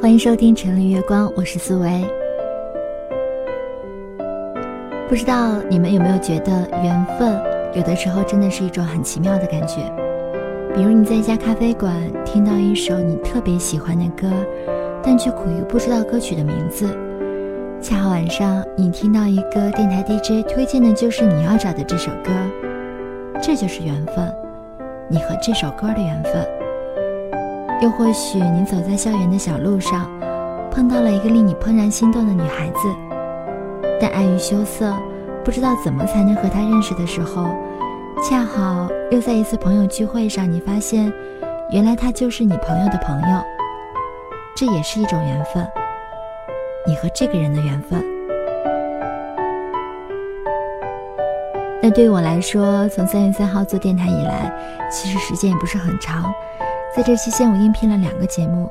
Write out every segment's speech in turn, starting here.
欢迎收听《城里月光》，我是思维。不知道你们有没有觉得缘分有的时候真的是一种很奇妙的感觉？比如你在一家咖啡馆听到一首你特别喜欢的歌，但却苦于不知道歌曲的名字；恰好晚上你听到一个电台 DJ 推荐的就是你要找的这首歌，这就是缘分，你和这首歌的缘分。又或许你走在校园的小路上，碰到了一个令你怦然心动的女孩子，但碍于羞涩，不知道怎么才能和她认识的时候，恰好又在一次朋友聚会上，你发现，原来她就是你朋友的朋友，这也是一种缘分，你和这个人的缘分。对于我来说，从三月三号做电台以来，其实时间也不是很长。在这期间，我应聘了两个节目，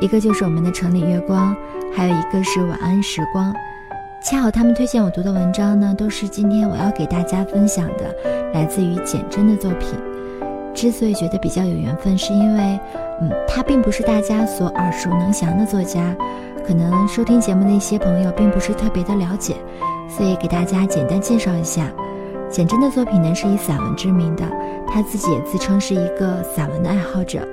一个就是我们的城里月光，还有一个是晚安时光。恰好他们推荐我读的文章呢，都是今天我要给大家分享的，来自于简真的作品。之所以觉得比较有缘分，是因为，嗯，他并不是大家所耳熟能详的作家，可能收听节目的一些朋友并不是特别的了解，所以给大家简单介绍一下。简真的作品呢是以散文知名的，他自己也自称是一个散文的爱好者。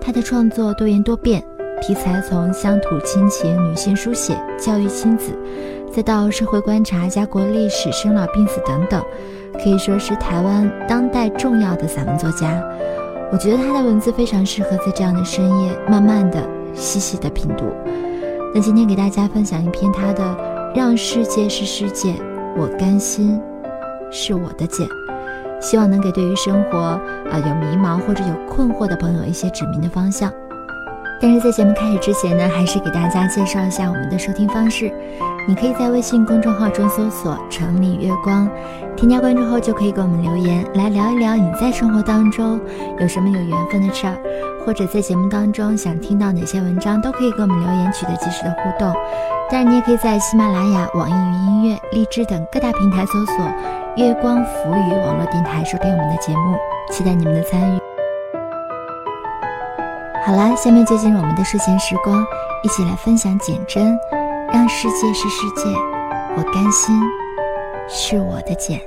他的创作多元多变，题材从乡土亲情、女性书写、教育亲子，再到社会观察、家国历史、生老病死等等，可以说是台湾当代重要的散文作家。我觉得他的文字非常适合在这样的深夜，慢慢的、细细的品读。那今天给大家分享一篇他的《让世界是世界，我甘心》。是我的茧，希望能给对于生活啊有迷茫或者有困惑的朋友一些指明的方向。但是在节目开始之前呢，还是给大家介绍一下我们的收听方式。你可以在微信公众号中搜索“城里月光”，添加关注后就可以给我们留言，来聊一聊你在生活当中有什么有缘分的事儿，或者在节目当中想听到哪些文章，都可以给我们留言，取得及时的互动。当然，你也可以在喜马拉雅、网易云音乐、荔枝等各大平台搜索。月光浮语网络电台收听我们的节目，期待你们的参与。好啦，下面就进入我们的睡前时光，一起来分享简真，让世界是世界，我甘心是我的茧。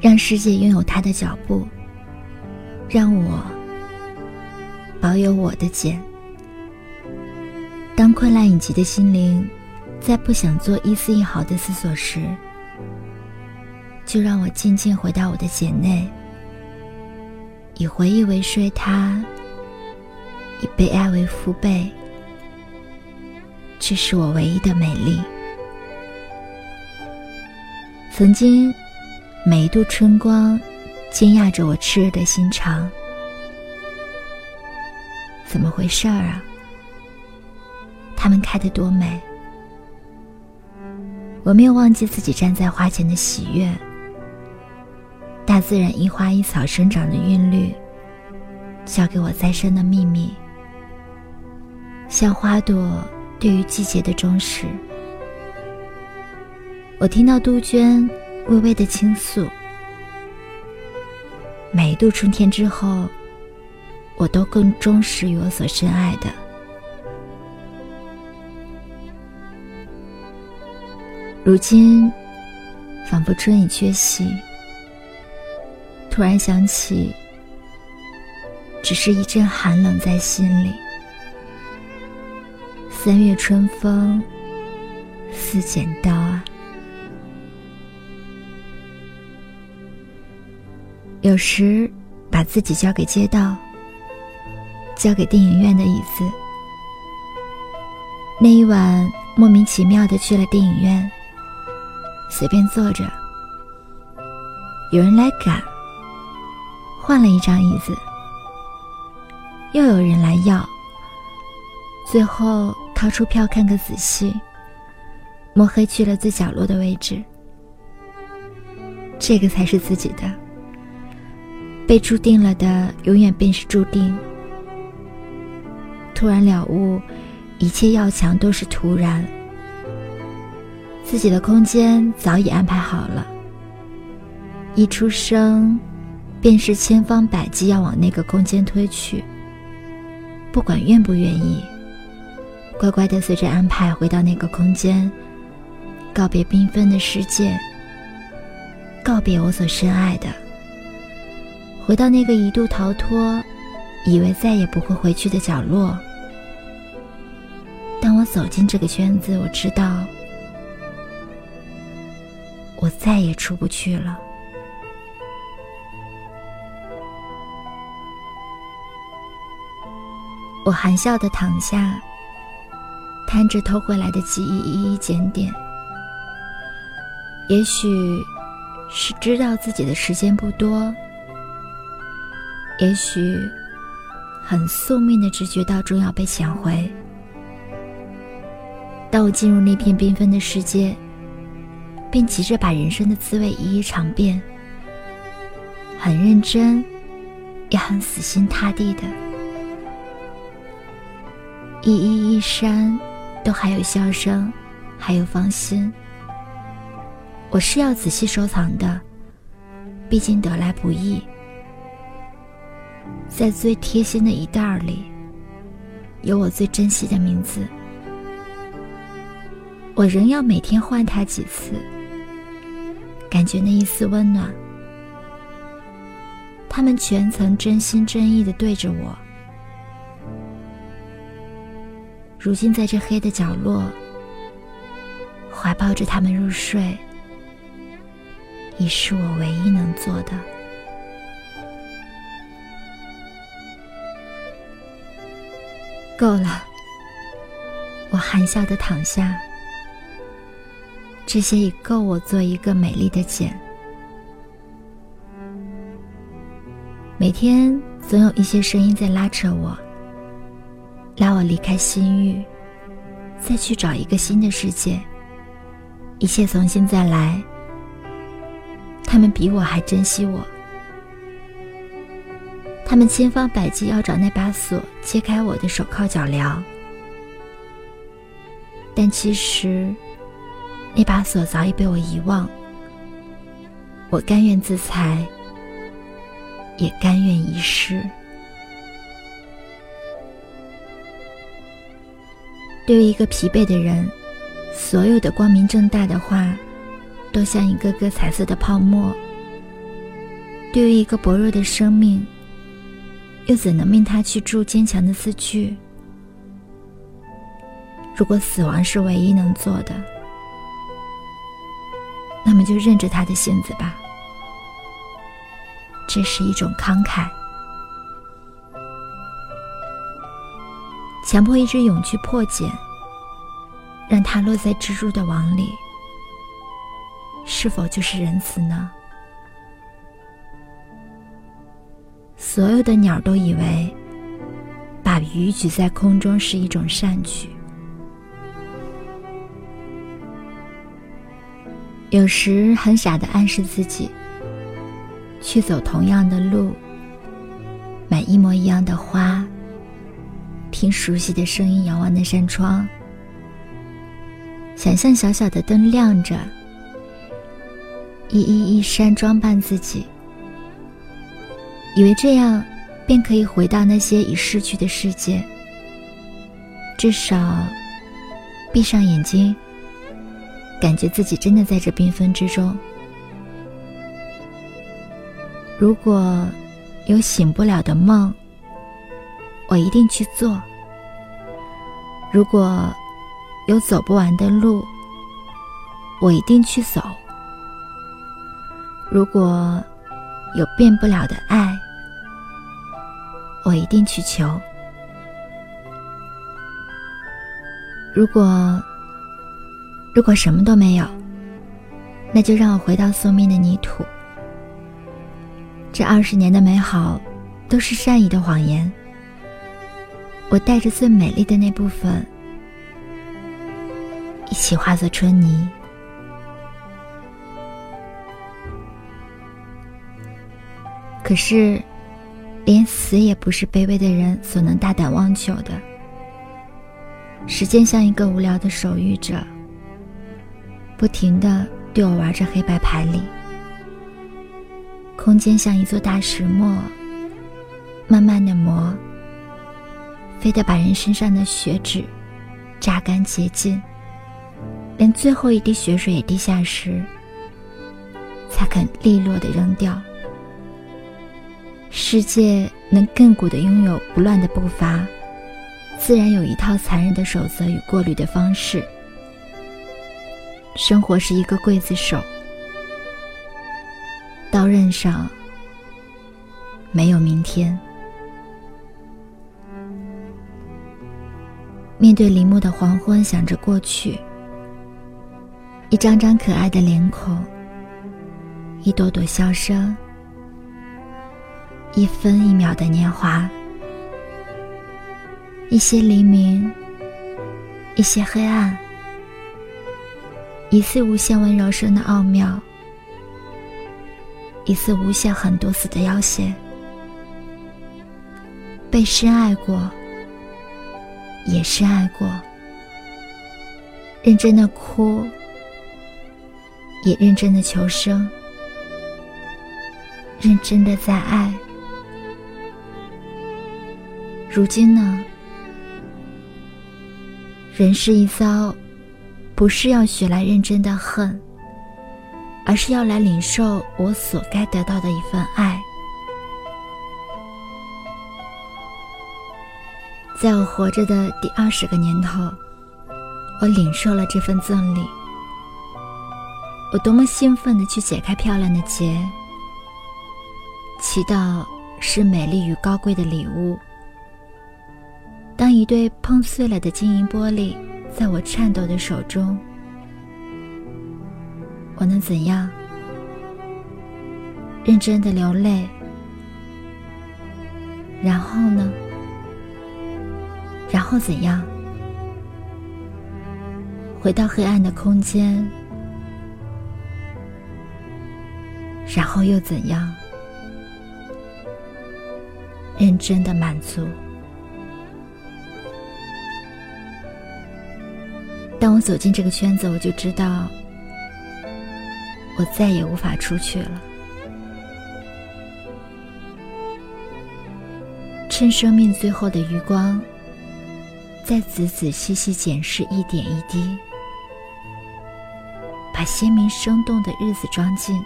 让世界拥有它的脚步。让我保有我的茧。当困难以及的心灵在不想做一丝一毫的思索时，就让我静静回到我的茧内，以回忆为睡榻，以被爱为父辈。这是我唯一的美丽。曾经，每一度春光。惊讶着我炽热的心肠，怎么回事儿啊？它们开得多美！我没有忘记自己站在花前的喜悦。大自然一花一草生长的韵律，教给我再生的秘密，像花朵对于季节的忠实。我听到杜鹃微微的倾诉。每一度春天之后，我都更忠实于我所深爱的。如今，仿佛春已缺席，突然想起，只是一阵寒冷在心里。三月春风似剪刀啊。有时，把自己交给街道，交给电影院的椅子。那一晚，莫名其妙的去了电影院，随便坐着。有人来赶，换了一张椅子，又有人来要。最后掏出票看个仔细，摸黑去了最角落的位置。这个才是自己的。被注定了的，永远便是注定。突然了悟，一切要强都是突然。自己的空间早已安排好了，一出生，便是千方百计要往那个空间推去。不管愿不愿意，乖乖的随着安排回到那个空间，告别缤纷的世界，告别我所深爱的，回到那个一度逃脱，以为再也不会回去的角落。当我走进这个圈子，我知道。我再也出不去了。我含笑的躺下，摊着偷回来的记忆一一检点。也许是知道自己的时间不多，也许很宿命的直觉到终要被抢回。当我进入那片缤纷的世界。便急着把人生的滋味一一尝遍，很认真，也很死心塌地的。一一一山，都还有笑声，还有芳心。我是要仔细收藏的，毕竟得来不易。在最贴心的一袋里，有我最珍惜的名字。我仍要每天换它几次。感觉那一丝温暖，他们全曾真心真意的对着我。如今在这黑的角落，怀抱着他们入睡，已是我唯一能做的。够了，我含笑的躺下。这些已够我做一个美丽的茧。每天总有一些声音在拉扯我，拉我离开心域，再去找一个新的世界，一切从新再来。他们比我还珍惜我，他们千方百计要找那把锁，揭开我的手铐脚镣，但其实。那把锁早已被我遗忘，我甘愿自裁，也甘愿遗失。对于一个疲惫的人，所有的光明正大的话，都像一个个彩色的泡沫；对于一个薄弱的生命，又怎能命他去铸坚强的字句？如果死亡是唯一能做的，那么就认着他的性子吧，这是一种慷慨。强迫一只蛹去破茧，让它落在蜘蛛的网里，是否就是仁慈呢？所有的鸟都以为，把鱼举在空中是一种善举。有时很傻的暗示自己，去走同样的路，买一模一样的花，听熟悉的声音，遥望那扇窗，想象小小的灯亮着，一一一扇装扮自己，以为这样便可以回到那些已逝去的世界，至少闭上眼睛。感觉自己真的在这缤纷之中。如果有醒不了的梦，我一定去做；如果有走不完的路，我一定去走；如果有变不了的爱，我一定去求；如果……如果什么都没有，那就让我回到宿命的泥土。这二十年的美好，都是善意的谎言。我带着最美丽的那部分，一起化作春泥。可是，连死也不是卑微的人所能大胆妄求的。时间像一个无聊的守御者，不停的对我玩着黑白牌里。空间像一座大石磨，慢慢的磨，非得把人身上的血脂榨干洁净，连最后一滴血水也滴下时，才肯利落的扔掉。世界能亘古的拥有不乱的步伐。自然有一套残忍的守则与过滤的方式。生活是一个刽子手，刀刃上没有明天。面对林木的黄昏，想着过去，一张张可爱的脸孔，一朵朵笑声，一分一秒的年华。一些黎明，一些黑暗，一次无限温柔声的奥妙，一次无限狠毒死的要挟。被深爱过，也深爱过，认真的哭，也认真的求生，认真的在爱。如今呢？人世一遭，不是要学来认真的恨，而是要来领受我所该得到的一份爱。在我活着的第二十个年头，我领受了这份赠礼。我多么兴奋的去解开漂亮的结，祈祷是美丽与高贵的礼物。当一对碰碎了的晶莹玻璃在我颤抖的手中，我能怎样？认真的流泪，然后呢？然后怎样？回到黑暗的空间，然后又怎样？认真的满足。走进这个圈子，我就知道，我再也无法出去了。趁生命最后的余光，再仔仔细细检视一点一滴，把鲜明生动的日子装进，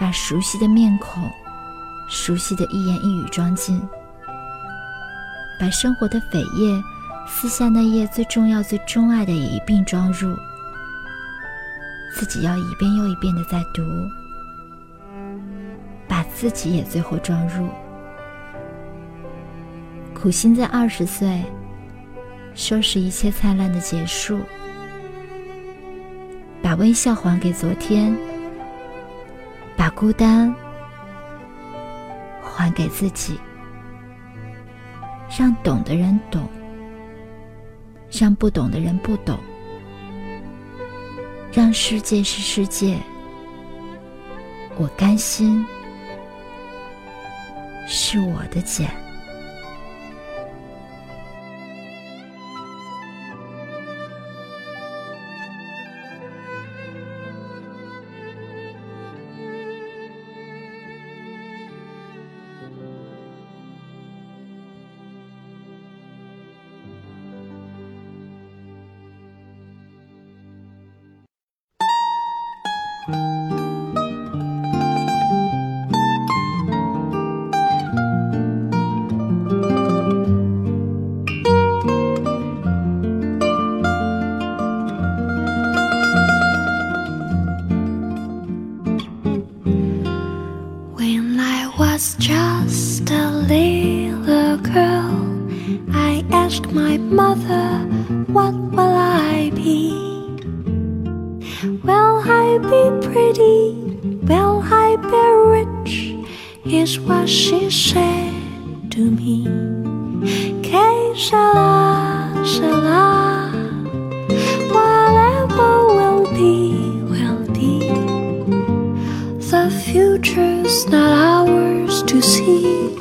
把熟悉的面孔、熟悉的一言一语装进，把生活的扉页。撕下那页最重要、最钟爱的，也一并装入。自己要一遍又一遍的在读，把自己也最后装入。苦心在二十岁，收拾一切灿烂的结束，把微笑还给昨天，把孤单还给自己，让懂的人懂。让不懂的人不懂，让世界是世界，我甘心是我的茧。Whatever will be, will be. The future's not ours to see.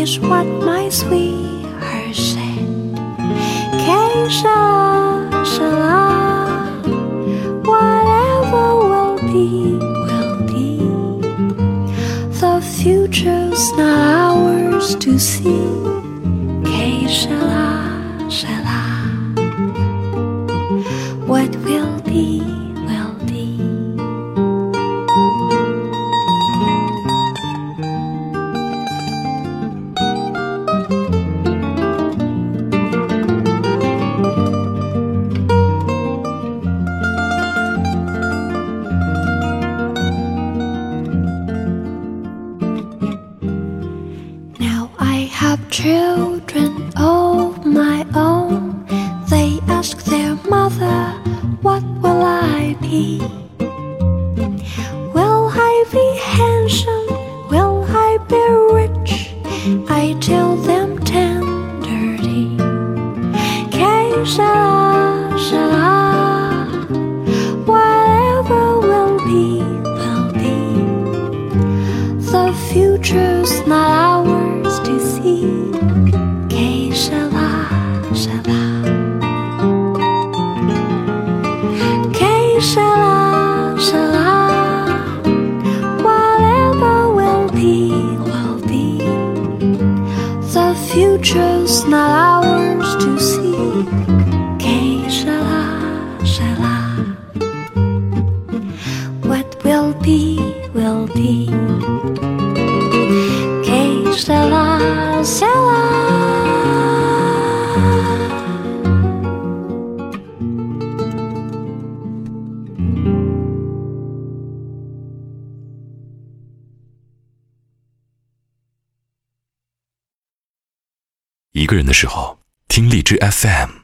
is what my sweetheart said. Keisha, shala, whatever will be, will be. The future's not ours to see. I malam. to FM.